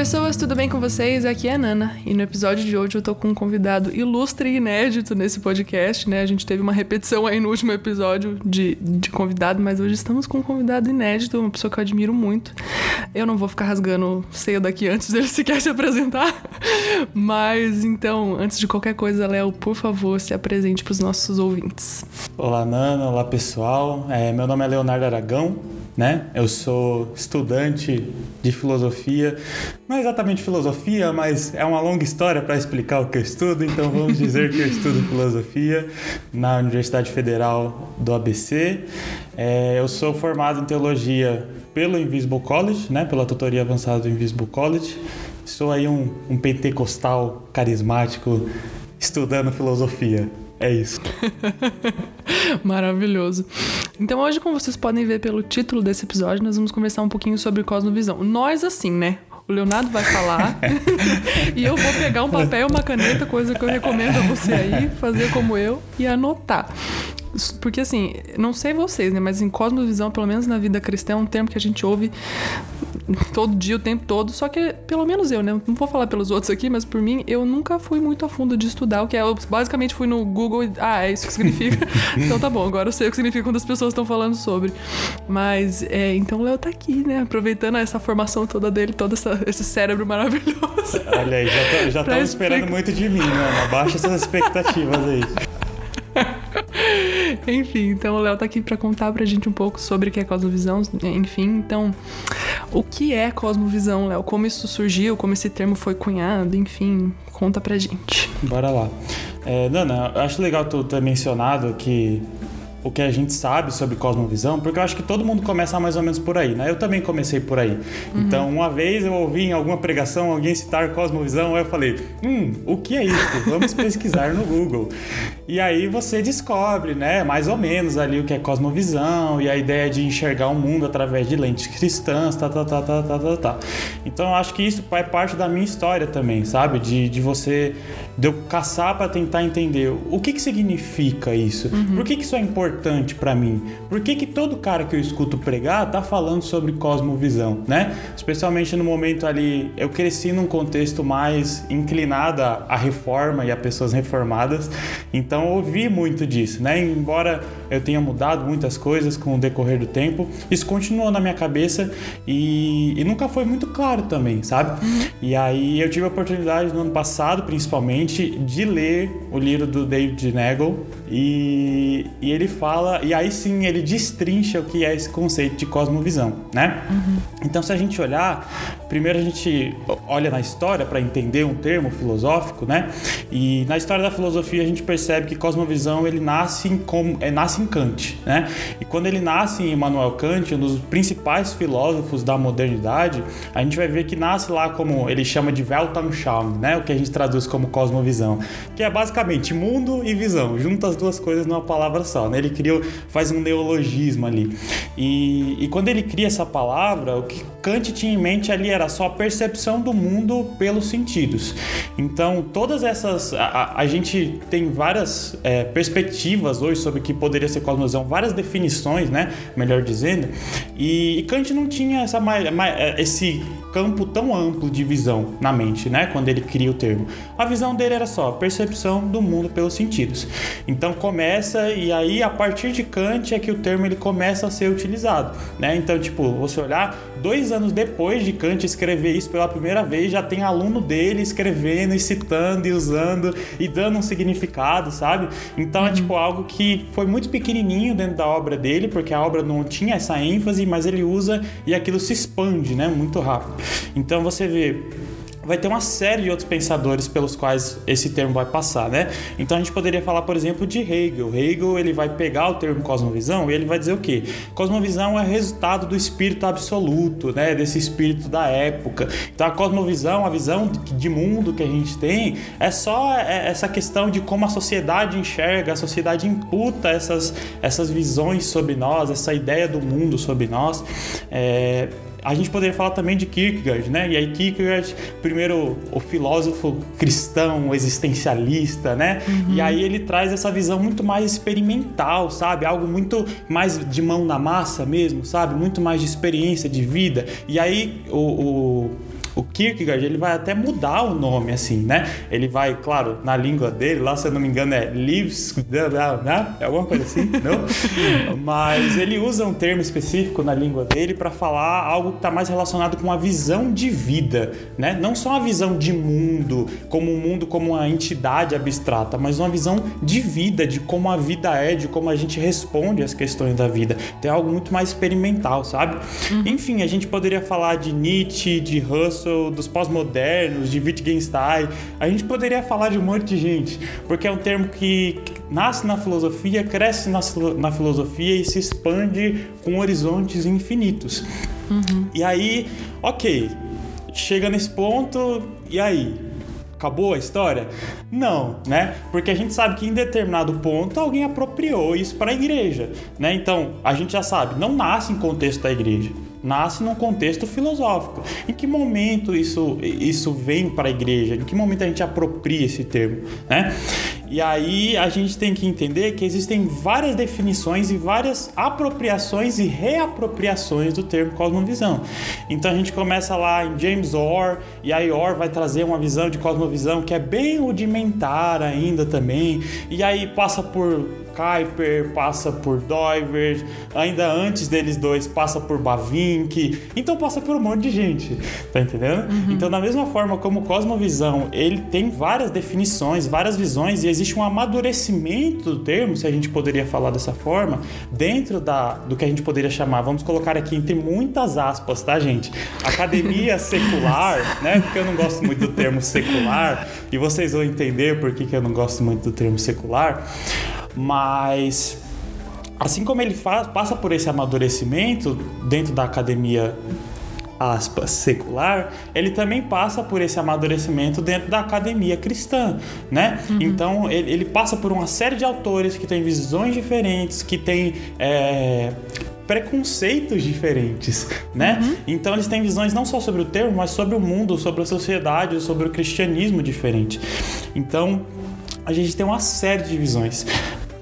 pessoas, tudo bem com vocês? Aqui é a Nana e no episódio de hoje eu tô com um convidado ilustre e inédito nesse podcast, né? A gente teve uma repetição aí no último episódio de, de convidado, mas hoje estamos com um convidado inédito, uma pessoa que eu admiro muito. Eu não vou ficar rasgando ceia daqui antes dele sequer se apresentar, mas então, antes de qualquer coisa, Léo, por favor, se apresente para os nossos ouvintes. Olá, Nana, olá pessoal. É, meu nome é Leonardo Aragão né? Eu sou estudante de filosofia, não é exatamente filosofia, mas é uma longa história para explicar o que eu estudo, então vamos dizer que eu estudo filosofia na Universidade Federal do ABC. É, eu sou formado em teologia pelo Invisible College, né? Pela tutoria avançada do Invisible College. Sou aí um, um pentecostal carismático estudando filosofia. É isso. Maravilhoso. Então hoje, como vocês podem ver pelo título desse episódio, nós vamos conversar um pouquinho sobre cosmovisão. Nós assim, né? O Leonardo vai falar e eu vou pegar um papel uma caneta, coisa que eu recomendo a você aí, fazer como eu e anotar. Porque assim, não sei vocês, né? Mas em cosmovisão, pelo menos na vida cristã, é um termo que a gente ouve todo dia, o tempo todo. Só que, pelo menos eu, né? Não vou falar pelos outros aqui, mas por mim, eu nunca fui muito a fundo de estudar o que é. Eu basicamente fui no Google e. Ah, é isso que significa. então tá bom, agora eu sei o que significa quando as pessoas estão falando sobre. Mas, é, então o Léo tá aqui, né? Aproveitando essa formação toda dele, todo essa, esse cérebro maravilhoso. Olha aí, já estão esperando muito de mim, né? Abaixa essas expectativas aí. Enfim, então o Léo tá aqui para contar pra gente um pouco sobre o que é cosmovisão. Enfim, então, o que é cosmovisão, Léo? Como isso surgiu, como esse termo foi cunhado, enfim, conta pra gente. Bora lá. É, eu acho legal tu ter mencionado que o que a gente sabe sobre cosmovisão, porque eu acho que todo mundo começa mais ou menos por aí, né? Eu também comecei por aí. Uhum. Então, uma vez eu ouvi em alguma pregação alguém citar cosmovisão, eu falei: "Hum, o que é isso? Vamos pesquisar no Google". E aí você descobre, né, mais ou menos ali o que é cosmovisão e a ideia de enxergar o mundo através de lentes cristãs, tá, tá, tá, tá, tá, tá, tá. Então, eu acho que isso é parte da minha história também, sabe? De, de você de eu caçar para tentar entender o que que significa isso? Uhum. Por que que isso é importante importante para mim? Por que, que todo cara que eu escuto pregar tá falando sobre cosmovisão, né? Especialmente no momento ali, eu cresci num contexto mais inclinado à reforma e a pessoas reformadas, então eu ouvi muito disso, né? Embora eu tenha mudado muitas coisas com o decorrer do tempo, isso continuou na minha cabeça e, e nunca foi muito claro também, sabe? Uhum. E aí eu tive a oportunidade no ano passado, principalmente, de ler o livro do David Nagel e, e ele fala, e aí sim ele destrincha o que é esse conceito de cosmovisão, né? Uhum. Então, se a gente olhar, primeiro a gente olha na história para entender um termo filosófico, né? E na história da filosofia a gente percebe que cosmovisão ele nasce em, como, é, nasce em Kant, né? E quando ele nasce em Immanuel Kant, um dos principais filósofos da modernidade, a gente vai ver que nasce lá como ele chama de Weltanschauung, né? O que a gente traduz como cosmovisão, que é basicamente mundo e visão, junta as duas coisas numa palavra só, né? Ele cria, faz um neologismo ali. E, e quando ele cria essa palavra, o que Kant tinha em mente ali era só a percepção do mundo pelos sentidos. Então, todas essas. A, a gente tem várias é, perspectivas hoje sobre o que poderia ser cosmovisão, várias definições, né? Melhor dizendo. E, e Kant não tinha essa, é, esse campo tão amplo de visão na mente, né? Quando ele cria o termo. A visão dele era só a percepção do mundo pelos sentidos. Então começa e aí a partir de Kant é que o termo ele começa a ser utilizado, né? Então tipo você olhar dois anos depois de Kant escrever isso pela primeira vez já tem aluno dele escrevendo e citando e usando e dando um significado, sabe? Então é, uhum. é tipo algo que foi muito pequenininho dentro da obra dele porque a obra não tinha essa ênfase, mas ele usa e aquilo se expande, né? Muito rápido. Então você vê vai ter uma série de outros pensadores pelos quais esse termo vai passar, né? Então a gente poderia falar, por exemplo, de Hegel. Hegel ele vai pegar o termo cosmovisão e ele vai dizer o quê? Cosmovisão é resultado do espírito absoluto, né? Desse espírito da época. Então a cosmovisão, a visão de mundo que a gente tem, é só é, essa questão de como a sociedade enxerga, a sociedade imputa essas, essas visões sobre nós, essa ideia do mundo sobre nós. É, a gente poderia falar também de Kierkegaard, né? E aí Kierkegaard, primeiro o filósofo cristão, existencialista, né? Uhum. E aí ele traz essa visão muito mais experimental, sabe? Algo muito mais de mão na massa mesmo, sabe? Muito mais de experiência de vida. E aí o, o o Kierkegaard ele vai até mudar o nome assim, né? Ele vai, claro, na língua dele, lá se eu não me engano é lives, né? é alguma coisa assim, não? Mas ele usa um termo específico na língua dele para falar algo que está mais relacionado com a visão de vida, né? Não só uma visão de mundo, como um mundo como uma entidade abstrata, mas uma visão de vida, de como a vida é, de como a gente responde às questões da vida. Tem algo muito mais experimental, sabe? Uhum. Enfim, a gente poderia falar de Nietzsche, de Russell, dos pós-modernos, de Wittgenstein. A gente poderia falar de um monte de gente, porque é um termo que nasce na filosofia, cresce na, na filosofia e se expande com horizontes infinitos. Uhum. E aí, ok, chega nesse ponto, e aí? acabou a história? Não, né? Porque a gente sabe que em determinado ponto alguém apropriou isso para a igreja, né? Então, a gente já sabe, não nasce em contexto da igreja nasce num contexto filosófico. Em que momento isso, isso vem para a igreja? Em que momento a gente apropria esse termo? Né? E aí a gente tem que entender que existem várias definições e várias apropriações e reapropriações do termo cosmovisão. Então a gente começa lá em James Orr, e aí Orr vai trazer uma visão de cosmovisão que é bem rudimentar ainda também, e aí passa por Kuiper, passa por Doivert, ainda antes deles dois passa por Bavinck, então passa por um monte de gente, tá entendendo? Uhum. Então da mesma forma como Cosmovisão, ele tem várias definições, várias visões e existe um amadurecimento do termo, se a gente poderia falar dessa forma, dentro da, do que a gente poderia chamar, vamos colocar aqui entre muitas aspas, tá gente? Academia secular, né? Porque eu não gosto muito do termo secular e vocês vão entender por que, que eu não gosto muito do termo secular. Mas assim como ele faz, passa por esse amadurecimento dentro da academia aspas, secular, ele também passa por esse amadurecimento dentro da academia cristã, né? Uhum. Então, ele, ele, passa por uma série de autores que têm visões diferentes, que têm é, preconceitos diferentes, né? Uhum. Então, eles têm visões não só sobre o termo, mas sobre o mundo, sobre a sociedade, sobre o cristianismo diferente. Então, a gente tem uma série de visões.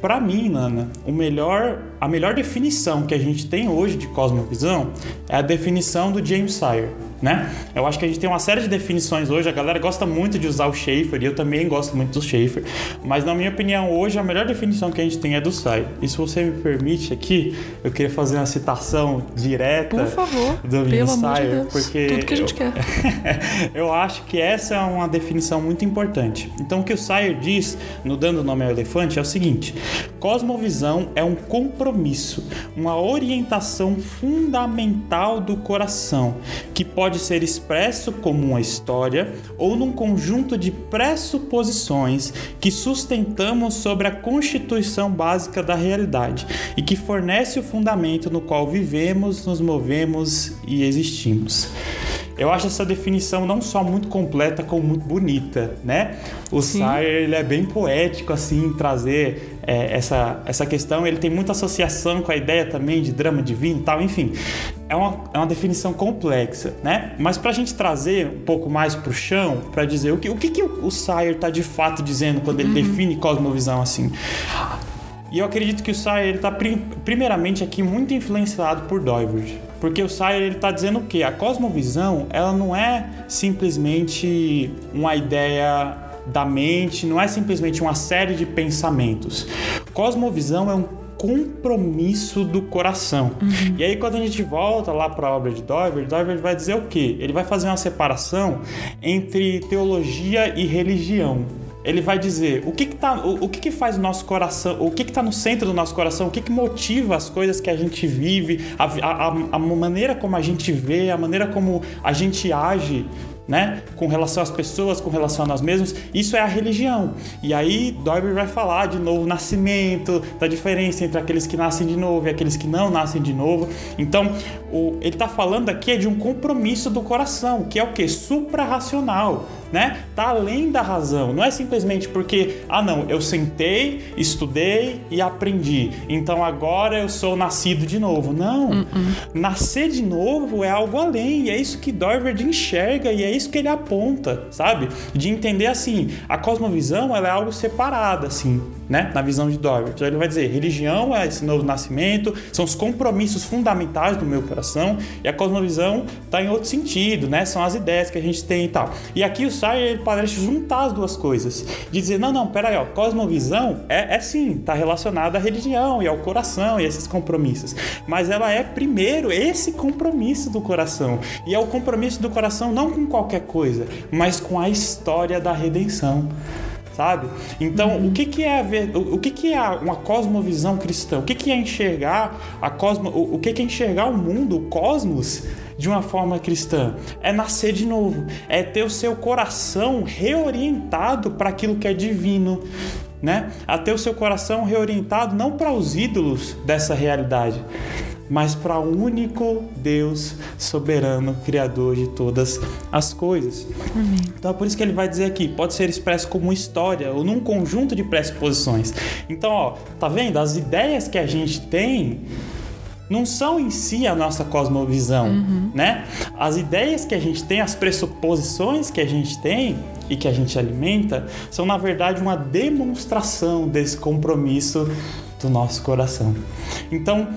Para mim, Nana, o melhor, a melhor definição que a gente tem hoje de cosmovisão é a definição do James Sire né? Eu acho que a gente tem uma série de definições hoje, a galera gosta muito de usar o Schaefer, e eu também gosto muito do Schaefer, mas na minha opinião, hoje a melhor definição que a gente tem é do Sai. E se você me permite aqui, eu queria fazer uma citação direta Por favor, do pelo amor de Deus, porque tudo que a gente eu, quer. eu acho que essa é uma definição muito importante. Então o que o Sayer diz, no dando nome ao elefante, é o seguinte: cosmovisão é um compromisso, uma orientação fundamental do coração que pode ser expresso como uma história ou num conjunto de pressuposições que sustentamos sobre a constituição básica da realidade e que fornece o fundamento no qual vivemos, nos movemos e existimos. Eu acho essa definição não só muito completa, como muito bonita, né? O Sayer, ele é bem poético, assim, trazer é, essa, essa questão. Ele tem muita associação com a ideia também de drama divino e tal, enfim. É uma, é uma definição complexa, né? Mas para a gente trazer um pouco mais para o chão, para dizer o que o, que, que o Sayer está de fato dizendo quando ele uhum. define cosmovisão assim. E eu acredito que o Sayer está primeiramente aqui muito influenciado por Doivert. Porque o Sayer ele está dizendo o quê? A cosmovisão ela não é simplesmente uma ideia da mente, não é simplesmente uma série de pensamentos. Cosmovisão é um compromisso do coração. Uhum. E aí quando a gente volta lá para a obra de Dover, Dover vai dizer o quê? Ele vai fazer uma separação entre teologia e religião ele vai dizer o que que, tá, o, o que, que faz o nosso coração, o que que está no centro do nosso coração, o que que motiva as coisas que a gente vive, a, a, a maneira como a gente vê, a maneira como a gente age né? Com relação às pessoas, com relação a nós mesmos, isso é a religião. E aí Doyle vai falar de novo nascimento, da diferença entre aqueles que nascem de novo e aqueles que não nascem de novo. Então, o, ele está falando aqui de um compromisso do coração, que é o que? Suprarracional né? Tá além da razão. Não é simplesmente porque, ah, não, eu sentei, estudei e aprendi. Então agora eu sou nascido de novo. Não. Uh -uh. Nascer de novo é algo além. E é isso que Dorvard enxerga e é isso que ele aponta, sabe? De entender assim, a cosmovisão ela é algo separado, assim né? Na visão de Dover. Então ele vai dizer: religião é esse novo nascimento, são os compromissos fundamentais do meu coração, e a cosmovisão está em outro sentido, né? São as ideias que a gente tem e tal. E aqui o Sayer parece juntar as duas coisas, de dizer: não, não, peraí, ó, cosmovisão é, é sim, está relacionada à religião e ao coração e esses compromissos, mas ela é primeiro esse compromisso do coração, e é o compromisso do coração não com qualquer coisa, mas com a história da redenção sabe? Então, uhum. o que, que é ver, o que, que é uma cosmovisão cristã? O que, que é enxergar a cosmo, o que, que é enxergar o mundo, o cosmos de uma forma cristã? É nascer de novo, é ter o seu coração reorientado para aquilo que é divino. Né? A ter o seu coração reorientado não para os ídolos dessa realidade, mas para o único Deus soberano, criador de todas as coisas. Amém. Então é por isso que ele vai dizer aqui, pode ser expresso como história ou num conjunto de pressuposições. Então, ó, tá vendo? As ideias que a gente tem não são em si a nossa cosmovisão, uhum. né? As ideias que a gente tem, as pressuposições que a gente tem e que a gente alimenta, são na verdade uma demonstração desse compromisso do nosso coração. Então,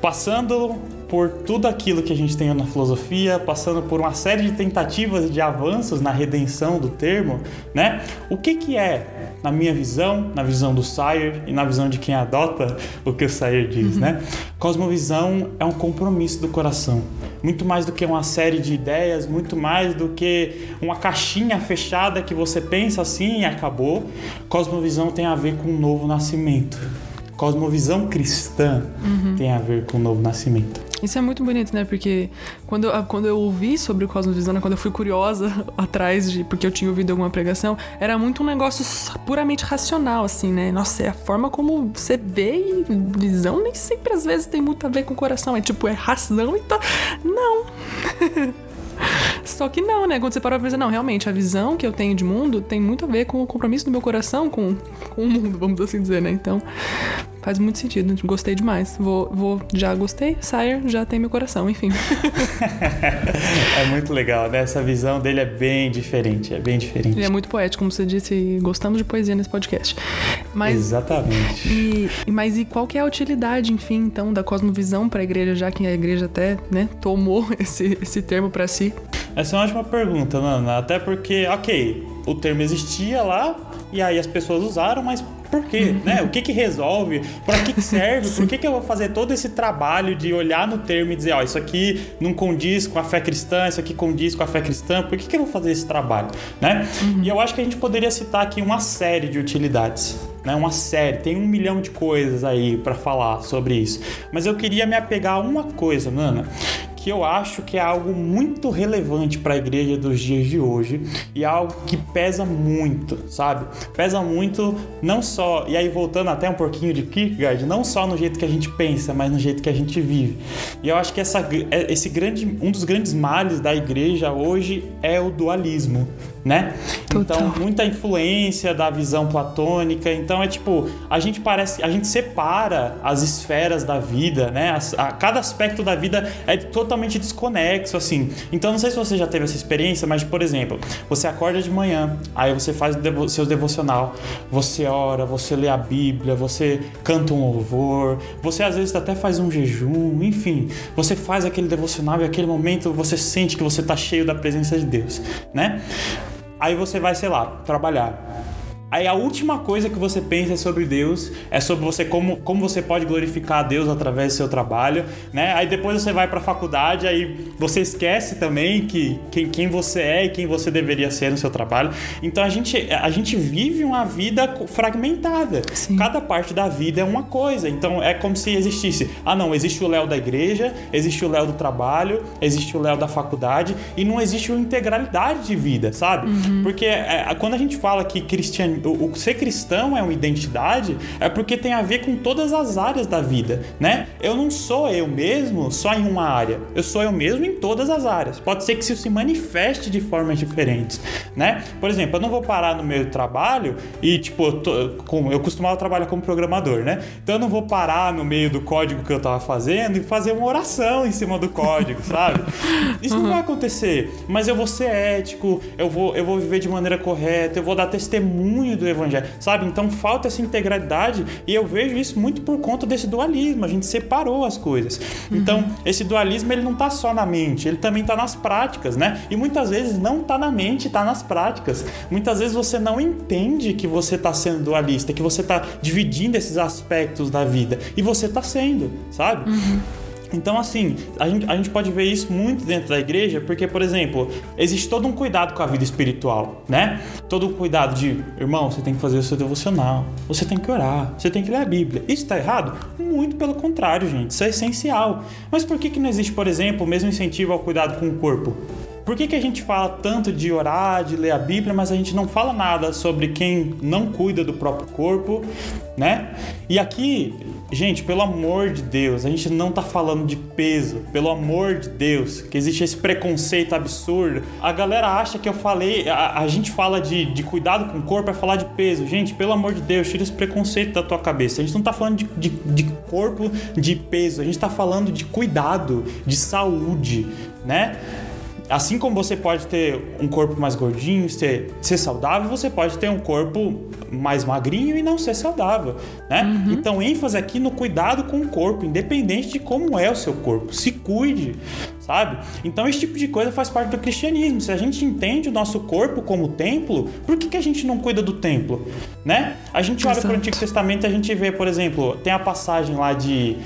passando por tudo aquilo que a gente tem na filosofia, passando por uma série de tentativas de avanços na redenção do termo, né? O que que é, na minha visão, na visão do Sayer e na visão de quem adota o que o Sayer diz, uhum. né? Cosmovisão é um compromisso do coração, muito mais do que uma série de ideias, muito mais do que uma caixinha fechada que você pensa assim e acabou. Cosmovisão tem a ver com um novo nascimento cosmovisão cristã uhum. tem a ver com o novo nascimento. Isso é muito bonito, né? Porque quando eu, quando eu ouvi sobre o Cosmovisão, né? quando eu fui curiosa atrás de. Porque eu tinha ouvido alguma pregação, era muito um negócio puramente racional, assim, né? Nossa, é a forma como você vê e visão nem sempre às vezes tem muito a ver com o coração. É tipo, é razão e tá. Não! Só que não, né? Quando você para pra pensar, não, realmente, a visão que eu tenho de mundo tem muito a ver com o compromisso do meu coração com, com o mundo, vamos assim dizer, né? Então, faz muito sentido. Gostei demais. Vou, vou já gostei, Sire já tem meu coração, enfim. é muito legal, né? Essa visão dele é bem diferente, é bem diferente. Ele é muito poético, como você disse, gostamos de poesia nesse podcast. Mas, Exatamente. E, mas e qual que é a utilidade, enfim, então, da cosmovisão para a igreja, já que a igreja até, né, tomou esse, esse termo para si? Essa é uma ótima pergunta, Nana. Até porque, ok, o termo existia lá e aí as pessoas usaram, mas por quê? Uhum. Né? O que que resolve? Para que, que serve? Por que, que eu vou fazer todo esse trabalho de olhar no termo e dizer, ó, isso aqui não condiz com a fé cristã, isso aqui condiz com a fé cristã, por que, que eu vou fazer esse trabalho? Né? Uhum. E eu acho que a gente poderia citar aqui uma série de utilidades. Né, uma série, tem um milhão de coisas aí para falar sobre isso. Mas eu queria me apegar a uma coisa, Nana, que eu acho que é algo muito relevante para a igreja dos dias de hoje e algo que pesa muito, sabe? Pesa muito não só, e aí voltando até um pouquinho de Kierkegaard, não só no jeito que a gente pensa, mas no jeito que a gente vive. E eu acho que essa, é, esse grande, um dos grandes males da igreja hoje é o dualismo né? Total. Então, muita influência da visão platônica. Então, é tipo, a gente parece, a gente separa as esferas da vida, né? A, a, cada aspecto da vida é totalmente desconexo, assim. Então, não sei se você já teve essa experiência, mas, por exemplo, você acorda de manhã, aí você faz o devo, seu devocional, você ora, você lê a Bíblia, você canta um louvor, você às vezes até faz um jejum, enfim, você faz aquele devocional e aquele momento você sente que você está cheio da presença de Deus, né? Aí você vai, sei lá, trabalhar. Aí a última coisa que você pensa sobre Deus é sobre você como, como você pode glorificar a Deus através do seu trabalho, né? Aí depois você vai para a faculdade, aí você esquece também que quem, quem você é e quem você deveria ser no seu trabalho. Então a gente, a gente vive uma vida fragmentada. Sim. Cada parte da vida é uma coisa. Então é como se existisse, ah não, existe o Léo da igreja, existe o Léo do trabalho, existe o Léo da faculdade e não existe uma integralidade de vida, sabe? Uhum. Porque é, quando a gente fala que cristianismo o, ser cristão é uma identidade, é porque tem a ver com todas as áreas da vida, né? Eu não sou eu mesmo só em uma área, eu sou eu mesmo em todas as áreas. Pode ser que isso se manifeste de formas diferentes, né? Por exemplo, eu não vou parar no meu trabalho e, tipo, eu, tô, eu costumava trabalhar como programador, né? Então eu não vou parar no meio do código que eu tava fazendo e fazer uma oração em cima do código, sabe? Isso uhum. não vai acontecer, mas eu vou ser ético, eu vou, eu vou viver de maneira correta, eu vou dar testemunho testemunho do evangelho, sabe? Então falta essa integralidade e eu vejo isso muito por conta desse dualismo. A gente separou as coisas. Uhum. Então, esse dualismo ele não tá só na mente, ele também tá nas práticas, né? E muitas vezes não tá na mente, tá nas práticas. Muitas vezes você não entende que você tá sendo dualista, que você tá dividindo esses aspectos da vida e você tá sendo, sabe? Uhum. Então, assim, a gente, a gente pode ver isso muito dentro da igreja, porque, por exemplo, existe todo um cuidado com a vida espiritual, né? Todo um cuidado de, irmão, você tem que fazer o seu devocional, você tem que orar, você tem que ler a Bíblia. Isso está errado? Muito pelo contrário, gente, isso é essencial. Mas por que, que não existe, por exemplo, o mesmo incentivo ao cuidado com o corpo? Por que, que a gente fala tanto de orar, de ler a Bíblia, mas a gente não fala nada sobre quem não cuida do próprio corpo, né? E aqui, gente, pelo amor de Deus, a gente não tá falando de peso, pelo amor de Deus, que existe esse preconceito absurdo. A galera acha que eu falei, a, a gente fala de, de cuidado com o corpo, é falar de peso. Gente, pelo amor de Deus, tira esse preconceito da tua cabeça. A gente não tá falando de, de, de corpo, de peso, a gente tá falando de cuidado, de saúde, né? Assim como você pode ter um corpo mais gordinho, ser, ser saudável, você pode ter um corpo mais magrinho e não ser saudável, né? Uhum. Então, ênfase aqui no cuidado com o corpo, independente de como é o seu corpo. Se cuide, sabe? Então, esse tipo de coisa faz parte do cristianismo. Se a gente entende o nosso corpo como templo, por que, que a gente não cuida do templo, né? A gente olha para o Antigo Testamento e a gente vê, por exemplo, tem a passagem lá de,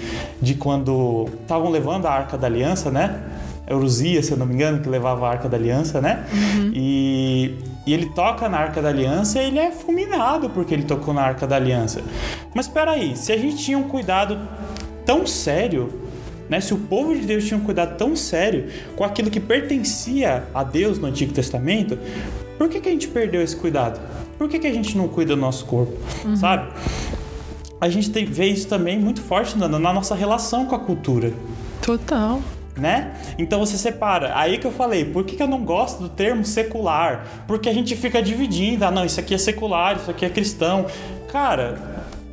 de quando estavam levando a Arca da Aliança, né? Euruzia, se eu não me engano, que levava a Arca da Aliança, né? Uhum. E, e ele toca na Arca da Aliança e ele é fulminado porque ele tocou na Arca da Aliança. Mas espera aí, se a gente tinha um cuidado tão sério, né? Se o povo de Deus tinha um cuidado tão sério com aquilo que pertencia a Deus no Antigo Testamento, por que, que a gente perdeu esse cuidado? Por que, que a gente não cuida do nosso corpo, uhum. sabe? A gente tem, vê isso também muito forte na, na nossa relação com a cultura. Total né? Então você separa. Aí que eu falei, por que, que eu não gosto do termo secular? Porque a gente fica dividindo, ah, não, isso aqui é secular, isso aqui é cristão. Cara,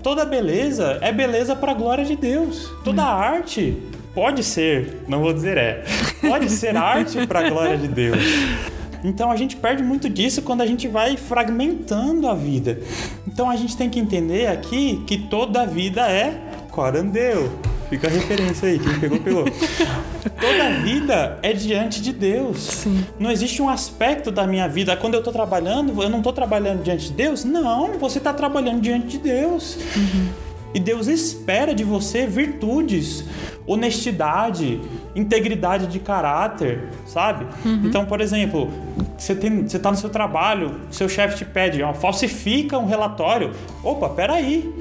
toda beleza é beleza para a glória de Deus. Toda hum. arte pode ser, não vou dizer é, pode ser arte para a glória de Deus. Então a gente perde muito disso quando a gente vai fragmentando a vida. Então a gente tem que entender aqui que toda a vida é corandeu. Fica a referência aí, quem pegou, pegou. Toda vida é diante de Deus. Sim. Não existe um aspecto da minha vida. Quando eu estou trabalhando, eu não estou trabalhando diante de Deus? Não, você está trabalhando diante de Deus. Uhum. E Deus espera de você virtudes, honestidade, integridade de caráter, sabe? Uhum. Então, por exemplo, você, tem, você tá no seu trabalho, seu chefe te pede, ó, falsifica um relatório. Opa, peraí.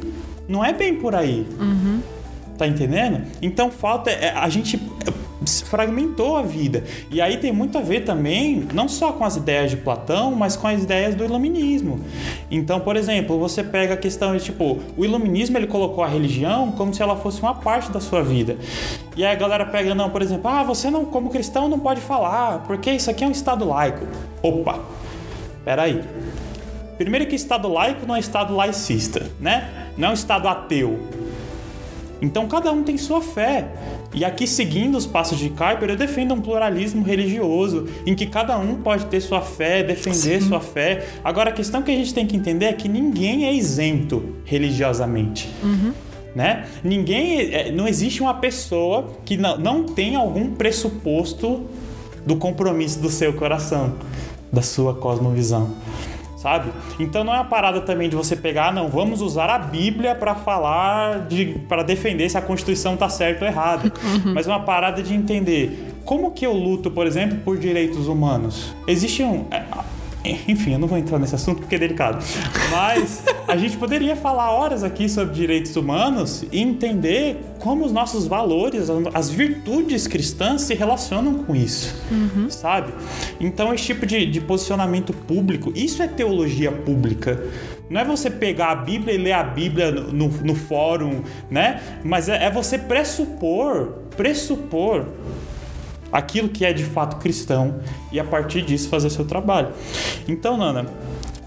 Não é bem por aí. Uhum. Tá entendendo? Então falta. É, a gente fragmentou a vida. E aí tem muito a ver também, não só com as ideias de Platão, mas com as ideias do iluminismo. Então, por exemplo, você pega a questão de tipo, o iluminismo ele colocou a religião como se ela fosse uma parte da sua vida. E aí a galera pega, não, por exemplo, ah, você não, como cristão, não pode falar, porque isso aqui é um Estado laico. Opa, peraí. Primeiro que Estado laico não é Estado laicista, né? Não é um Estado ateu então cada um tem sua fé. E aqui, seguindo os passos de Kuiper, eu defendo um pluralismo religioso em que cada um pode ter sua fé, defender Sim. sua fé. Agora, a questão que a gente tem que entender é que ninguém é isento religiosamente. Uhum. Né? Ninguém, é, não existe uma pessoa que não, não tem algum pressuposto do compromisso do seu coração, da sua cosmovisão sabe? Então não é uma parada também de você pegar, não, vamos usar a Bíblia para falar de para defender se a Constituição tá certa ou errada, uhum. mas é uma parada de entender como que eu luto, por exemplo, por direitos humanos. Existe um é, enfim, eu não vou entrar nesse assunto porque é delicado. Mas a gente poderia falar horas aqui sobre direitos humanos e entender como os nossos valores, as virtudes cristãs se relacionam com isso, uhum. sabe? Então, esse tipo de, de posicionamento público, isso é teologia pública. Não é você pegar a Bíblia e ler a Bíblia no, no fórum, né? Mas é, é você pressupor, pressupor aquilo que é de fato cristão e a partir disso fazer seu trabalho. Então, Nana,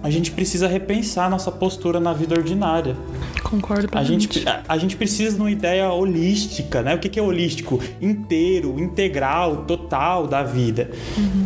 a gente precisa repensar nossa postura na vida ordinária. Concordo a gente, a, a, gente precisa de uma ideia holística, né? O que, que é holístico? Inteiro, integral, total da vida. Uhum.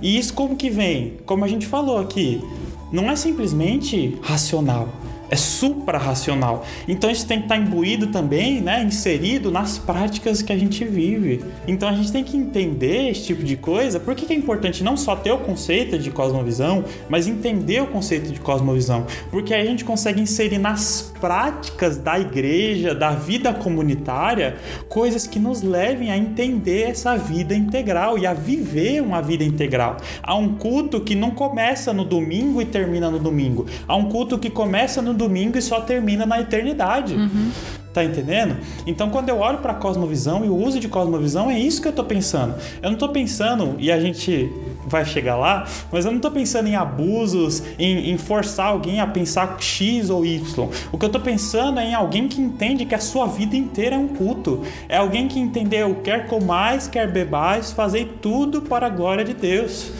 E isso como que vem? Como a gente falou aqui, não é simplesmente racional é suprarracional. Então isso tem que estar imbuído também, né, inserido nas práticas que a gente vive. Então a gente tem que entender esse tipo de coisa. Por que é importante não só ter o conceito de cosmovisão, mas entender o conceito de cosmovisão? Porque aí a gente consegue inserir nas práticas da igreja, da vida comunitária, coisas que nos levem a entender essa vida integral e a viver uma vida integral. Há um culto que não começa no domingo e termina no domingo. Há um culto que começa no domingo e só termina na eternidade. Uhum. Tá entendendo? Então, quando eu olho para cosmovisão e o uso de cosmovisão, é isso que eu tô pensando. Eu não tô pensando, e a gente vai chegar lá, mas eu não tô pensando em abusos, em, em forçar alguém a pensar X ou Y. O que eu tô pensando é em alguém que entende que a sua vida inteira é um culto. É alguém que entendeu, quer comais, quer bebais, fazer tudo para a glória de Deus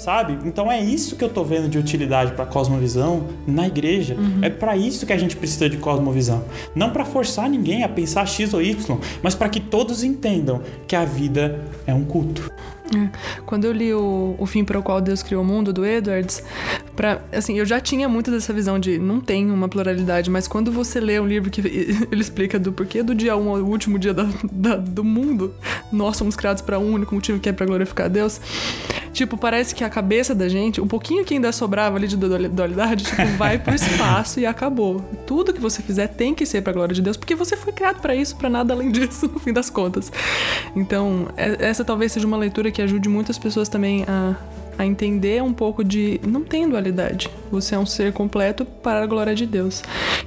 sabe? Então é isso que eu tô vendo de utilidade para cosmovisão na igreja. Uhum. É para isso que a gente precisa de cosmovisão, não para forçar ninguém a pensar x ou y, mas para que todos entendam que a vida é um culto. É. Quando eu li o, o Fim para o Qual Deus Criou o Mundo, do Edwards, pra, assim, eu já tinha muito dessa visão de não tem uma pluralidade, mas quando você lê um livro que ele explica do porquê do dia 1 um ao último dia da, da, do mundo, nós somos criados para um único motivo que é para glorificar a Deus, tipo, parece que a cabeça da gente, um pouquinho que ainda sobrava ali de dualidade, tipo, vai pro espaço e acabou. Tudo que você fizer tem que ser para glória de Deus, porque você foi criado para isso, para nada além disso, no fim das contas. Então, é, essa talvez seja uma leitura que ajude muitas pessoas também a, a entender um pouco de não tem dualidade. Você é um ser completo para a glória de Deus.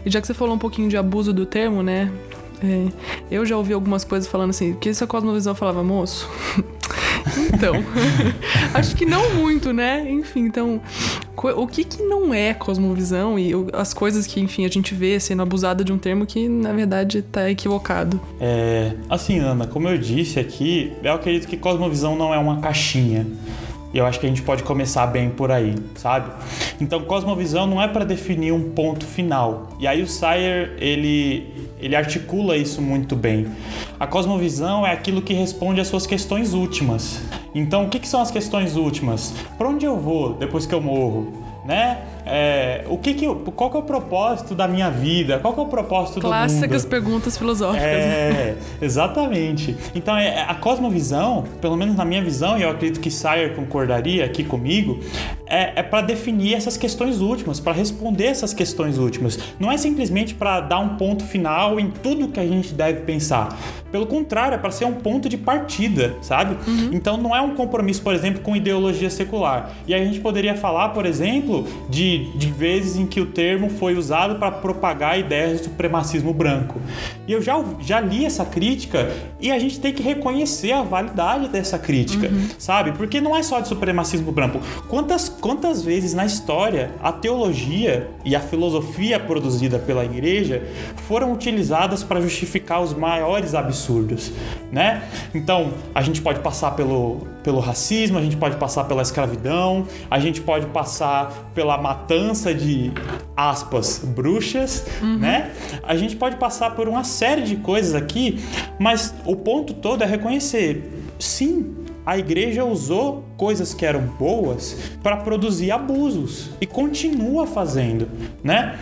E já que você falou um pouquinho de abuso do termo, né? É, eu já ouvi algumas coisas falando assim, que se a cosmovisão falava, moço. então, acho que não muito, né? Enfim, então, o que que não é cosmovisão e as coisas que, enfim, a gente vê sendo abusada de um termo que, na verdade, tá equivocado? É, assim, Ana, como eu disse aqui, eu acredito que cosmovisão não é uma caixinha. E eu acho que a gente pode começar bem por aí, sabe? Então, cosmovisão não é para definir um ponto final. E aí o Sayer, ele ele articula isso muito bem. A cosmovisão é aquilo que responde às suas questões últimas. Então, o que, que são as questões últimas? Para onde eu vou depois que eu morro? né? É, o que que qual que é o propósito da minha vida? Qual que é o propósito Clássicas do mundo? Clássicas perguntas filosóficas. É, exatamente. Então, é, a cosmovisão, pelo menos na minha visão, e eu acredito que Sayer concordaria aqui comigo, é, é para definir essas questões últimas, para responder essas questões últimas. Não é simplesmente para dar um ponto final em tudo que a gente deve pensar. Pelo contrário, é para ser um ponto de partida, sabe? Uhum. Então, não é um compromisso, por exemplo, com ideologia secular. E a gente poderia falar, por exemplo, exemplo de, de vezes em que o termo foi usado para propagar ideias do supremacismo branco. E eu já, já li essa crítica e a gente tem que reconhecer a validade dessa crítica, uhum. sabe? Porque não é só de supremacismo branco. Quantas, quantas vezes na história a teologia e a filosofia produzida pela igreja foram utilizadas para justificar os maiores absurdos, né? Então, a gente pode passar pelo, pelo racismo, a gente pode passar pela escravidão, a gente pode passar pela matança de aspas bruxas, uhum. né? A gente pode passar por uma série de coisas aqui, mas o ponto todo é reconhecer, sim, a igreja usou coisas que eram boas para produzir abusos e continua fazendo, né?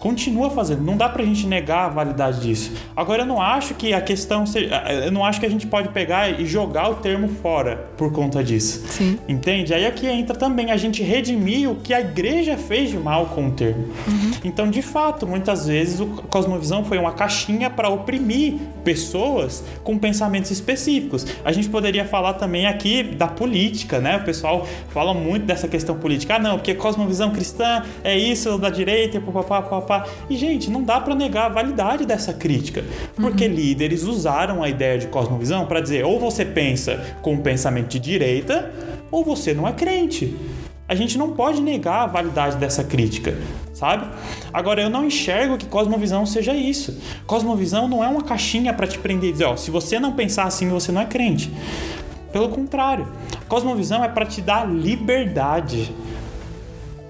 Continua fazendo. Não dá pra gente negar a validade disso. Agora eu não acho que a questão seja, eu não acho que a gente pode pegar e jogar o termo fora por conta disso. Sim. Entende? Aí aqui entra também a gente redimir o que a igreja fez de mal com o termo. Uhum. Então, de fato, muitas vezes o cosmovisão foi uma caixinha para oprimir pessoas com pensamentos específicos. A gente poderia falar também aqui da política, né? O pessoal fala muito dessa questão política. Ah, não, porque cosmovisão cristã é isso da direita, papapá, papapá E, gente, não dá para negar a validade dessa crítica. Porque uhum. líderes usaram a ideia de cosmovisão para dizer ou você pensa com um pensamento de direita ou você não é crente. A gente não pode negar a validade dessa crítica, sabe? Agora, eu não enxergo que cosmovisão seja isso. Cosmovisão não é uma caixinha para te prender e dizer, ó, se você não pensar assim, você não é crente. Pelo contrário, cosmovisão é para te dar liberdade.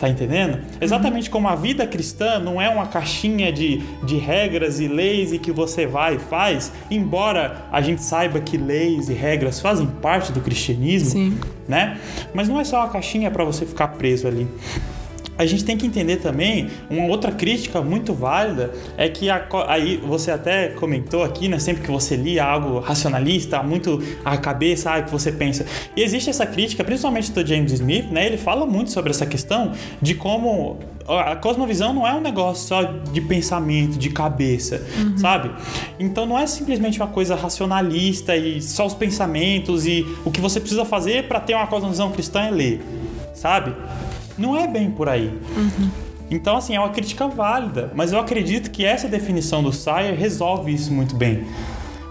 Tá entendendo? Exatamente como a vida cristã não é uma caixinha de, de regras e leis e que você vai e faz, embora a gente saiba que leis e regras fazem parte do cristianismo, Sim. né? Mas não é só uma caixinha para você ficar preso ali. A gente tem que entender também uma outra crítica muito válida é que a, aí você até comentou aqui, né? Sempre que você lia algo racionalista, muito a cabeça, ah, que você pensa. E existe essa crítica, principalmente do James Smith, né? Ele fala muito sobre essa questão de como a cosmovisão não é um negócio só de pensamento, de cabeça, uhum. sabe? Então não é simplesmente uma coisa racionalista e só os pensamentos e o que você precisa fazer para ter uma cosmovisão cristã é ler, sabe? Não é bem por aí. Uhum. Então, assim, é uma crítica válida, mas eu acredito que essa definição do Sayer resolve isso muito bem.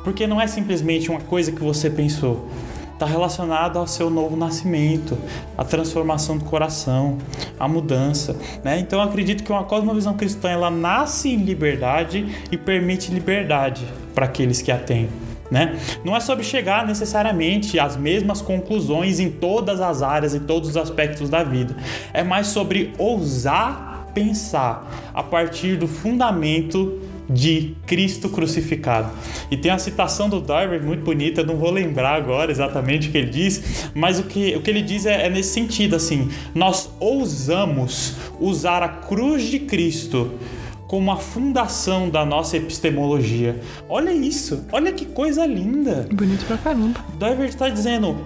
Porque não é simplesmente uma coisa que você pensou. Está relacionado ao seu novo nascimento, à transformação do coração, à mudança. Né? Então, eu acredito que uma cosmovisão cristã ela nasce em liberdade e permite liberdade para aqueles que a têm. Né? Não é sobre chegar necessariamente às mesmas conclusões em todas as áreas e todos os aspectos da vida. É mais sobre ousar pensar a partir do fundamento de Cristo crucificado. E tem a citação do Darwin muito bonita, não vou lembrar agora exatamente o que ele diz, mas o que, o que ele diz é, é nesse sentido assim: nós ousamos usar a cruz de Cristo como a fundação da nossa epistemologia. Olha isso, olha que coisa linda. Bonito pra caramba. Diver está dizendo,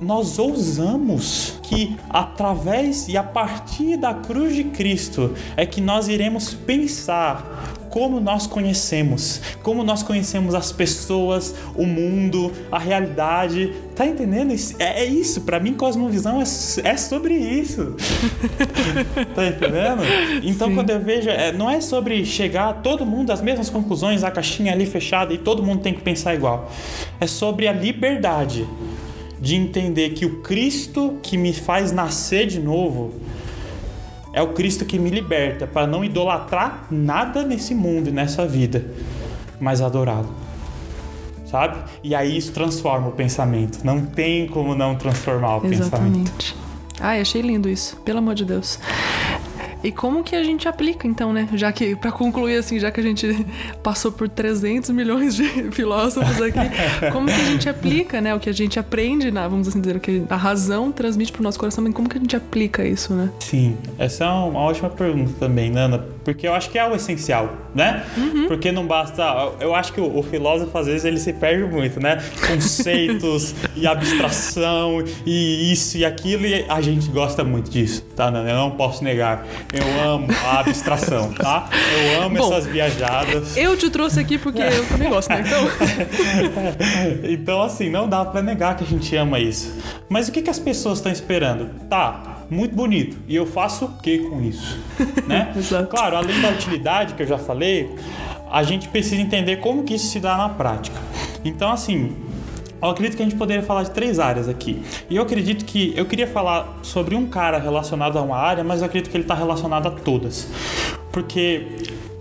nós ousamos que através e a partir da cruz de Cristo é que nós iremos pensar como nós conhecemos, como nós conhecemos as pessoas, o mundo, a realidade. Tá entendendo? É, é isso. Para mim, cosmovisão é, é sobre isso. tá entendendo? Então, Sim. quando eu vejo, é, não é sobre chegar todo mundo às mesmas conclusões, a caixinha ali fechada e todo mundo tem que pensar igual. É sobre a liberdade de entender que o Cristo que me faz nascer de novo é o Cristo que me liberta para não idolatrar nada nesse mundo e nessa vida, mas adorá-lo. Sabe? E aí isso transforma o pensamento. Não tem como não transformar o Exatamente. pensamento. Ai, achei lindo isso. Pelo amor de Deus. E como que a gente aplica, então, né? Já que, para concluir, assim, já que a gente passou por 300 milhões de filósofos aqui, como que a gente aplica, né? O que a gente aprende, na, vamos assim dizer, o que a razão transmite pro nosso coração, mas como que a gente aplica isso, né? Sim, essa é uma ótima pergunta também, Nana, porque eu acho que é o essencial, né? Uhum. Porque não basta. Eu acho que o, o, filósofo, às vezes, ele se perde muito, né? Conceitos e abstração e isso e aquilo, e a gente gosta muito disso, tá, Nana? Eu não posso negar. Eu amo a abstração, tá? Eu amo Bom, essas viajadas. Eu te trouxe aqui porque eu também gosto, né? Então... então, assim, não dá para negar que a gente ama isso. Mas o que, que as pessoas estão esperando? Tá, muito bonito. E eu faço o que com isso? né? Claro, além da utilidade que eu já falei, a gente precisa entender como que isso se dá na prática. Então, assim, eu acredito que a gente poderia falar de três áreas aqui. E eu acredito que eu queria falar sobre um cara relacionado a uma área, mas eu acredito que ele está relacionado a todas. Porque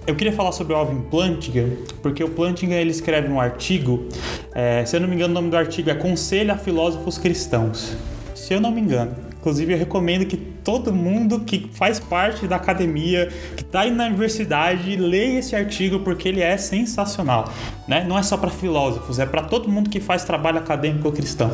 eu queria falar sobre o Alvin Plantinga, porque o Plantinga ele escreve um artigo, é, se eu não me engano o nome do artigo é Conselho a Filósofos Cristãos. Se eu não me engano. Inclusive, eu recomendo que todo mundo que faz parte da academia, que está aí na universidade, leia esse artigo porque ele é sensacional. Né? Não é só para filósofos, é para todo mundo que faz trabalho acadêmico cristão.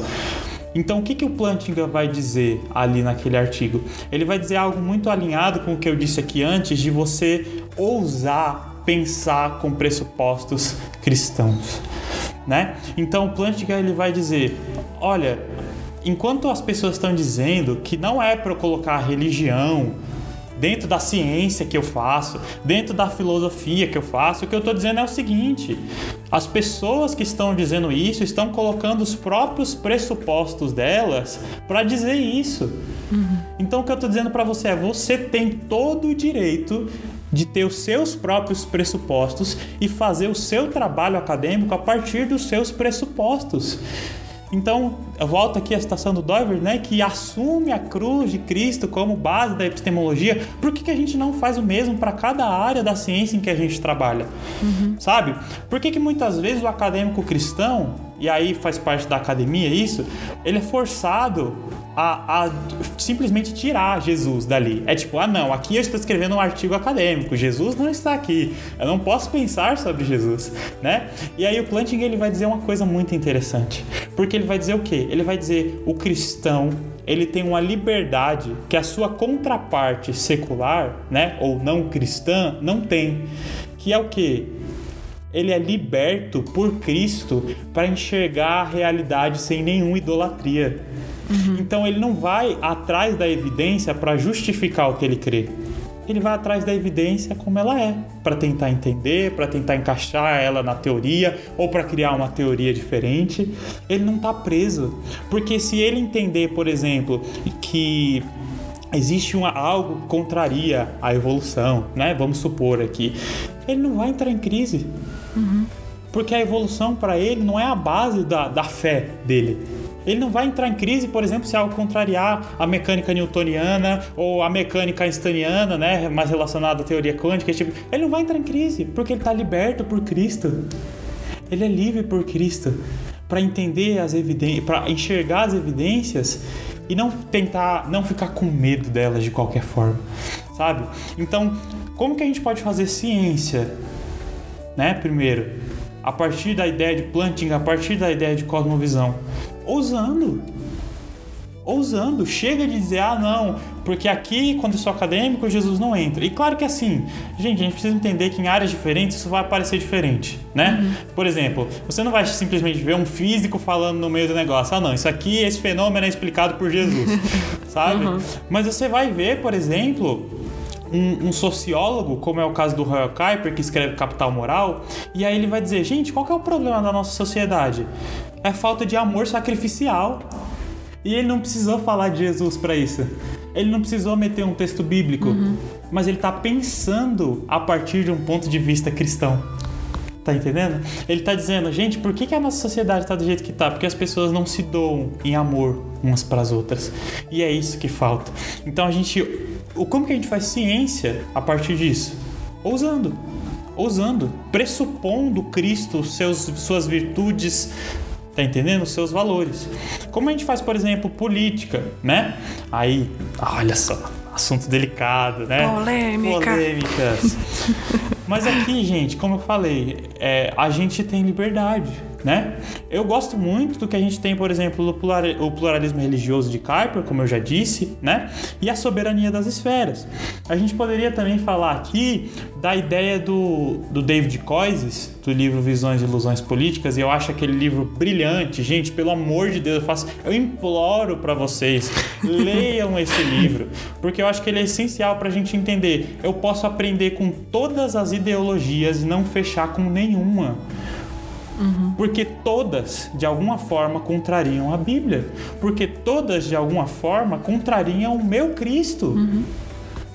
Então, o que, que o Plantinga vai dizer ali naquele artigo? Ele vai dizer algo muito alinhado com o que eu disse aqui antes, de você ousar pensar com pressupostos cristãos. Né? Então, o Plantinga ele vai dizer: olha, enquanto as pessoas estão dizendo que não é para eu colocar a religião dentro da ciência que eu faço, dentro da filosofia que eu faço, o que eu estou dizendo é o seguinte: as pessoas que estão dizendo isso estão colocando os próprios pressupostos delas para dizer isso. Uhum. Então o que eu estou dizendo para você é: você tem todo o direito de ter os seus próprios pressupostos e fazer o seu trabalho acadêmico a partir dos seus pressupostos. Então, eu volto aqui à citação do Dover, né, que assume a cruz de Cristo como base da epistemologia. Por que, que a gente não faz o mesmo para cada área da ciência em que a gente trabalha? Uhum. Sabe? Por que, que muitas vezes o acadêmico cristão, e aí faz parte da academia isso, ele é forçado a, a, simplesmente tirar Jesus dali. É tipo, ah não, aqui eu estou escrevendo um artigo acadêmico, Jesus não está aqui, eu não posso pensar sobre Jesus, né? E aí o Plantinga ele vai dizer uma coisa muito interessante, porque ele vai dizer o quê? Ele vai dizer o cristão ele tem uma liberdade que a sua contraparte secular, né, ou não cristã, não tem, que é o que? Ele é liberto por Cristo para enxergar a realidade sem nenhuma idolatria. Uhum. Então ele não vai atrás da evidência para justificar o que ele crê. Ele vai atrás da evidência como ela é, para tentar entender, para tentar encaixar ela na teoria ou para criar uma teoria diferente. Ele não está preso, porque se ele entender, por exemplo, que existe uma, algo que contraria a evolução, né? Vamos supor aqui, ele não vai entrar em crise. Uhum. Porque a evolução para ele não é a base da, da fé dele ele não vai entrar em crise, por exemplo, se algo contrariar a mecânica newtoniana ou a mecânica einsteiniana, né, mais relacionada à teoria quântica. Tipo, ele não vai entrar em crise, porque ele está liberto por Cristo. Ele é livre por Cristo para entender as evidências, para enxergar as evidências e não tentar, não ficar com medo delas de qualquer forma, sabe? Então, como que a gente pode fazer ciência, né? Primeiro, a partir da ideia de planting, a partir da ideia de cosmovisão ousando. Ousando. Chega de dizer, ah, não, porque aqui, quando eu sou acadêmico, Jesus não entra. E claro que assim, gente, a gente precisa entender que em áreas diferentes isso vai aparecer diferente, né? Uhum. Por exemplo, você não vai simplesmente ver um físico falando no meio do negócio, ah, não, isso aqui, esse fenômeno é explicado por Jesus, sabe? Uhum. Mas você vai ver, por exemplo, um, um, sociólogo, como é o caso do Royal Kuiper, que escreve Capital Moral, e aí ele vai dizer, gente, qual é o problema da nossa sociedade? É falta de amor sacrificial. E ele não precisou falar de Jesus para isso. Ele não precisou meter um texto bíblico, uhum. mas ele está pensando a partir de um ponto de vista cristão. Tá entendendo? Ele está dizendo, gente, por que, que a nossa sociedade está do jeito que está? Porque as pessoas não se doam em amor umas para as outras. E é isso que falta. Então a gente, como que a gente faz ciência a partir disso? Ousando, ousando, pressupondo Cristo, seus, suas virtudes, Tá entendendo? Os seus valores. Como a gente faz, por exemplo, política, né? Aí, olha só, assunto delicado, né? Polêmica. Polêmicas. Mas aqui, gente, como eu falei, é, a gente tem liberdade né? Eu gosto muito do que a gente tem, por exemplo, o pluralismo religioso de Kuiper, como eu já disse, né? E a soberania das esferas. A gente poderia também falar aqui da ideia do, do David Coises, do livro Visões e Ilusões Políticas, e eu acho aquele livro brilhante. Gente, pelo amor de Deus, eu, faço, eu imploro para vocês, leiam esse livro, porque eu acho que ele é essencial para a gente entender. Eu posso aprender com todas as ideologias e não fechar com nenhuma. Uhum. Porque todas, de alguma forma, contrariam a Bíblia. Porque todas, de alguma forma, contrariam o meu Cristo. Uhum.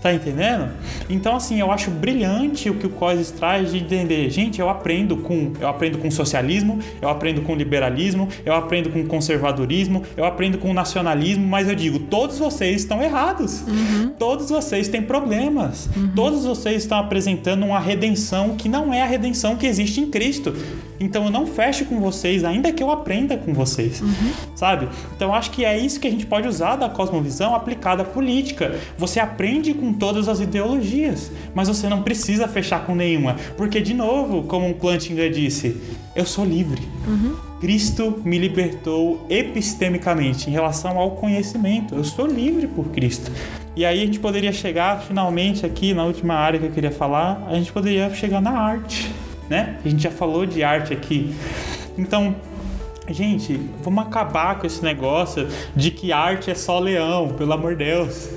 Tá entendendo? Então, assim, eu acho brilhante o que o Coises traz de entender. Gente, eu aprendo com eu aprendo com socialismo, eu aprendo com liberalismo, eu aprendo com conservadorismo, eu aprendo com nacionalismo, mas eu digo, todos vocês estão errados. Uhum. Todos vocês têm problemas. Uhum. Todos vocês estão apresentando uma redenção que não é a redenção que existe em Cristo. Então eu não fecho com vocês, ainda que eu aprenda com vocês. Uhum. Sabe? Então eu acho que é isso que a gente pode usar da cosmovisão aplicada à política. Você aprende com com todas as ideologias, mas você não precisa fechar com nenhuma, porque de novo, como o Plantinga disse, eu sou livre. Uhum. Cristo me libertou epistemicamente em relação ao conhecimento. Eu sou livre por Cristo. E aí a gente poderia chegar finalmente aqui na última área que eu queria falar, a gente poderia chegar na arte, né? A gente já falou de arte aqui. Então, gente, vamos acabar com esse negócio de que arte é só leão, pelo amor de Deus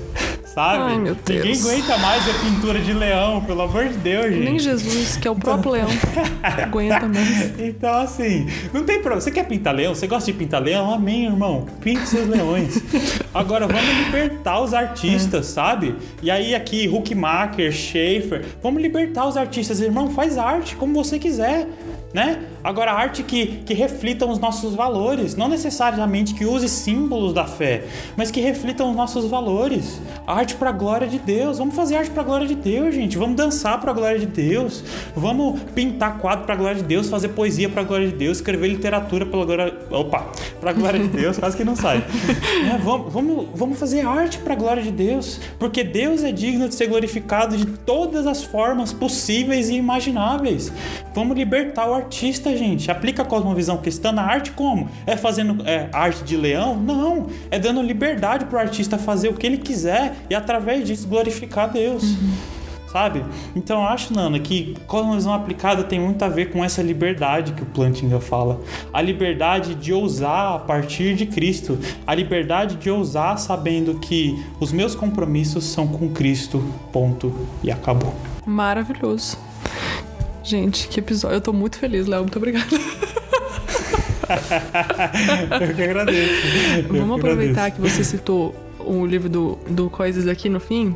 sabe? Ai, meu Deus. Ninguém aguenta mais a pintura de leão, pelo amor de Deus, gente. Nem Jesus, que é o próprio leão, aguenta mais. Então, assim, não tem problema. Você quer pintar leão? Você gosta de pintar leão? Amém, irmão. Pinte seus leões. Agora, vamos libertar os artistas, é. sabe? E aí, aqui, Huckmacher, Schaefer, vamos libertar os artistas. Irmão, faz arte como você quiser né? Agora, arte que, que reflitam os nossos valores, não necessariamente que use símbolos da fé, mas que reflitam os nossos valores. Arte para a glória de Deus. Vamos fazer arte para a glória de Deus, gente. Vamos dançar para a glória de Deus. Vamos pintar quadro para a glória de Deus, fazer poesia para a glória de Deus, escrever literatura para a glória, opa, para a glória de Deus, quase que não sai. É, vamos, vamos, vamos fazer arte para a glória de Deus, porque Deus é digno de ser glorificado de todas as formas possíveis e imagináveis. Vamos libertar o artista, gente. Aplica a cosmovisão cristã na arte como? É fazendo é, arte de leão? Não. É dando liberdade para o artista fazer o que ele quiser e através disso glorificar Deus. Uhum. Sabe? Então eu acho, Nana, que cosmovisão aplicada tem muito a ver com essa liberdade que o Plantinga fala. A liberdade de ousar a partir de Cristo. A liberdade de ousar sabendo que os meus compromissos são com Cristo. Ponto. E acabou. Maravilhoso. Gente, que episódio. Eu tô muito feliz, Léo. Muito obrigada. eu que agradeço. Eu Vamos que aproveitar agradeço. que você citou o livro do, do Coisas aqui no fim.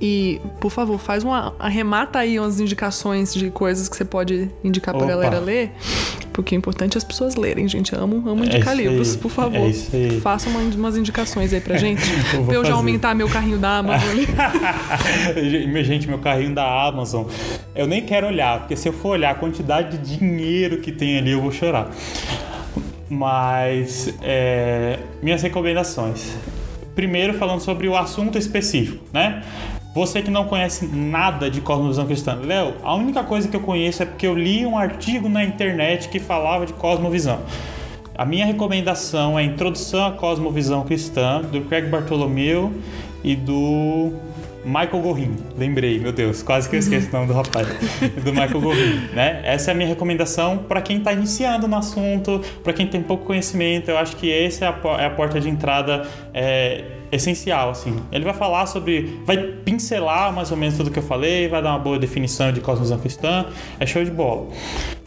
E, por favor, faz uma. Arremata aí umas indicações de coisas que você pode indicar pra Opa. galera ler. Porque é importante as pessoas lerem, gente. Amo, amo indicar é livros, por favor. É isso aí. Umas indicações aí pra gente. eu pra eu já aumentar meu carrinho da Amazon ali. gente, meu carrinho da Amazon. Eu nem quero olhar, porque se eu for olhar a quantidade de dinheiro que tem ali, eu vou chorar. Mas é, minhas recomendações. Primeiro falando sobre o assunto específico, né? Você que não conhece nada de cosmovisão cristã, Léo, a única coisa que eu conheço é porque eu li um artigo na internet que falava de cosmovisão. A minha recomendação é a Introdução à Cosmovisão Cristã, do Craig Bartholomew e do Michael Gorin. Lembrei, meu Deus, quase que eu esqueço o nome do rapaz. do Michael Gorin, né? Essa é a minha recomendação para quem está iniciando no assunto, para quem tem pouco conhecimento. Eu acho que essa é a, é a porta de entrada é, essencial, assim. Ele vai falar sobre, vai pincelar mais ou menos tudo que eu falei, vai dar uma boa definição de cosmosão cristã, é show de bola.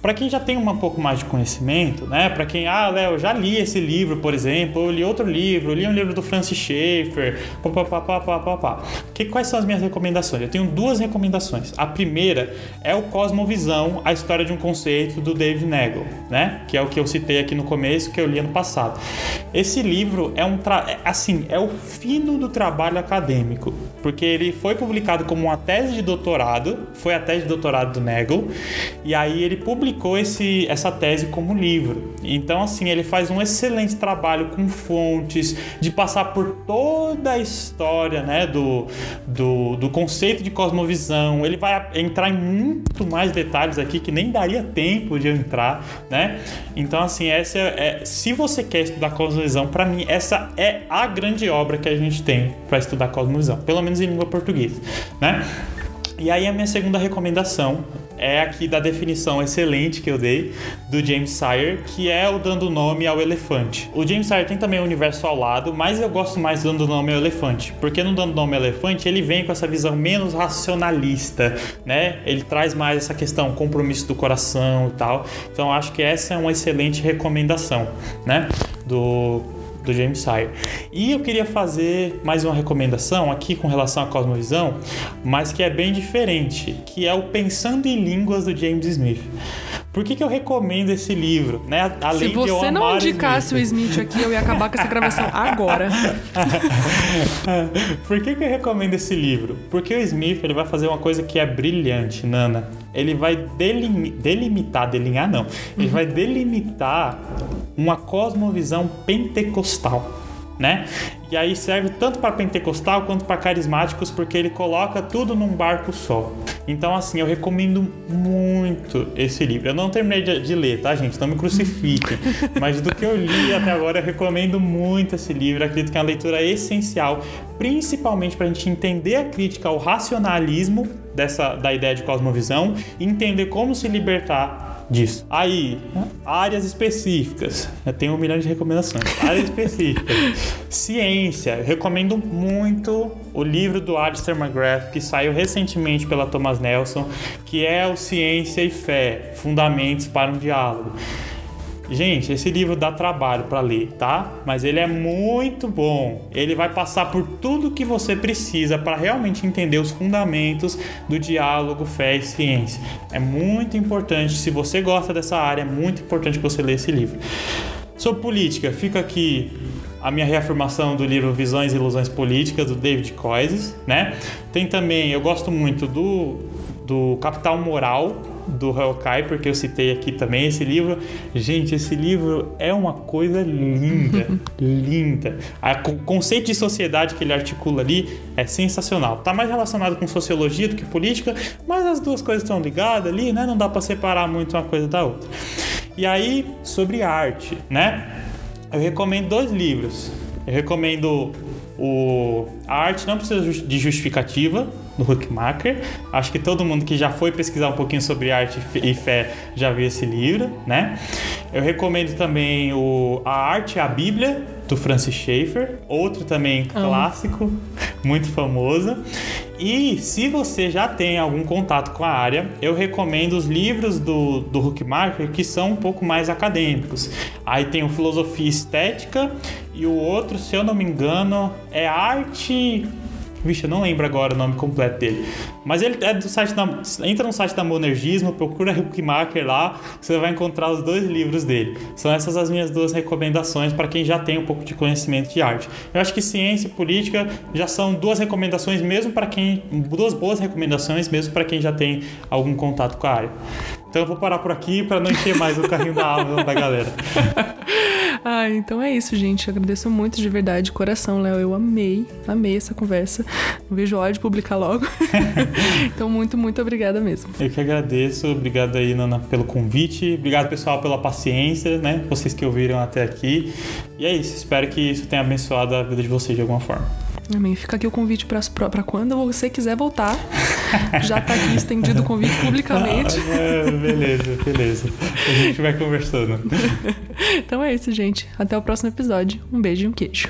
Para quem já tem um pouco mais de conhecimento, né? Para quem, ah, Léo, já li esse livro, por exemplo, eu li outro livro, eu li um livro do Francis Schaeffer, papapá, que quais são as minhas recomendações? Eu tenho duas recomendações. A primeira é o Cosmovisão, a história de um conceito do David Nagel, né? Que é o que eu citei aqui no começo, que eu li ano passado. Esse livro é um, é, assim, é o fino do trabalho acadêmico, porque ele foi publicado como uma tese de doutorado, foi a tese de doutorado do Nagel, e aí ele publicou esse, essa tese como livro. Então, assim, ele faz um excelente trabalho com fontes, de passar por toda a história, né, do, do, do conceito de cosmovisão. Ele vai entrar em muito mais detalhes aqui que nem daria tempo de entrar, né? Então, assim, essa é, é se você quer estudar cosmovisão, para mim essa é a grande obra que a gente tem para estudar cosmovisão, pelo menos em língua portuguesa, né? E aí a minha segunda recomendação é aqui da definição excelente que eu dei do James Sire, que é o dando nome ao elefante. O James Sire tem também o universo ao lado, mas eu gosto mais do dando nome ao elefante, porque no dando nome ao elefante ele vem com essa visão menos racionalista, né? Ele traz mais essa questão compromisso do coração e tal. Então acho que essa é uma excelente recomendação, né? Do do James Sire. E eu queria fazer mais uma recomendação aqui com relação à cosmovisão, mas que é bem diferente, que é o Pensando em Línguas do James Smith. Por que, que eu recomendo esse livro? Né? Além Se você não indicasse o Smith aqui, eu ia acabar com essa gravação agora. Por que, que eu recomendo esse livro? Porque o Smith ele vai fazer uma coisa que é brilhante, Nana. Ele vai delim delimitar, delinear não. Ele uhum. vai delimitar uma cosmovisão pentecostal né? E aí serve tanto para pentecostal quanto para carismáticos, porque ele coloca tudo num barco só. Então, assim, eu recomendo muito esse livro. Eu não terminei de, de ler, tá, gente? Não me crucifiquem. Mas do que eu li até agora, eu recomendo muito esse livro. acredito que é uma leitura essencial, principalmente para a gente entender a crítica ao racionalismo dessa, da ideia de cosmovisão entender como se libertar disso. Aí, áreas específicas. Eu tenho um milhão de recomendações. Áreas específicas. Ciência. Eu recomendo muito o livro do Alistair McGrath, que saiu recentemente pela Thomas Nelson, que é o Ciência e Fé, Fundamentos para um Diálogo. Gente, esse livro dá trabalho para ler, tá? Mas ele é muito bom. Ele vai passar por tudo que você precisa para realmente entender os fundamentos do diálogo fé e ciência. É muito importante, se você gosta dessa área, é muito importante que você leia esse livro. Sobre política, fica aqui a minha reafirmação do livro Visões e Ilusões Políticas, do David Coises, né? Tem também, eu gosto muito do, do Capital Moral, do Hellkai, porque eu citei aqui também esse livro. Gente, esse livro é uma coisa linda, linda. O conceito de sociedade que ele articula ali é sensacional. Tá mais relacionado com sociologia do que política, mas as duas coisas estão ligadas ali, né? Não dá para separar muito uma coisa da outra. E aí, sobre arte, né? Eu recomendo dois livros. Eu recomendo o A Arte Não Precisa de Justificativa, do Huckmacher. Acho que todo mundo que já foi pesquisar um pouquinho sobre arte e fé já viu esse livro, né? Eu recomendo também o A Arte e a Bíblia, do Francis Schaeffer, outro também clássico, muito famoso. E se você já tem algum contato com a área, eu recomendo os livros do, do Huckmacher que são um pouco mais acadêmicos. Aí tem o Filosofia Estética e o outro, se eu não me engano, é Arte Vixe, eu não lembro agora o nome completo dele. Mas ele é do site da. Entra no site da Monergismo, procura Huckmacher lá, você vai encontrar os dois livros dele. São essas as minhas duas recomendações para quem já tem um pouco de conhecimento de arte. Eu acho que ciência e política já são duas recomendações, mesmo para quem. duas boas recomendações, mesmo para quem já tem algum contato com a área. Então eu vou parar por aqui para não encher mais o carrinho da alma da galera. ah, então é isso, gente. Eu agradeço muito de verdade, de coração, Léo. Eu amei, amei essa conversa. Não vejo hora de publicar logo. então, muito, muito obrigada mesmo. Eu que agradeço. Obrigado aí, Nana, pelo convite. Obrigado, pessoal, pela paciência, né? Vocês que ouviram até aqui. E é isso. Espero que isso tenha abençoado a vida de vocês de alguma forma. Amém. Fica aqui o convite para quando você quiser voltar. Já está aqui estendido o convite publicamente. Ah, beleza, beleza. A gente vai conversando. então é isso, gente. Até o próximo episódio. Um beijo e um queijo.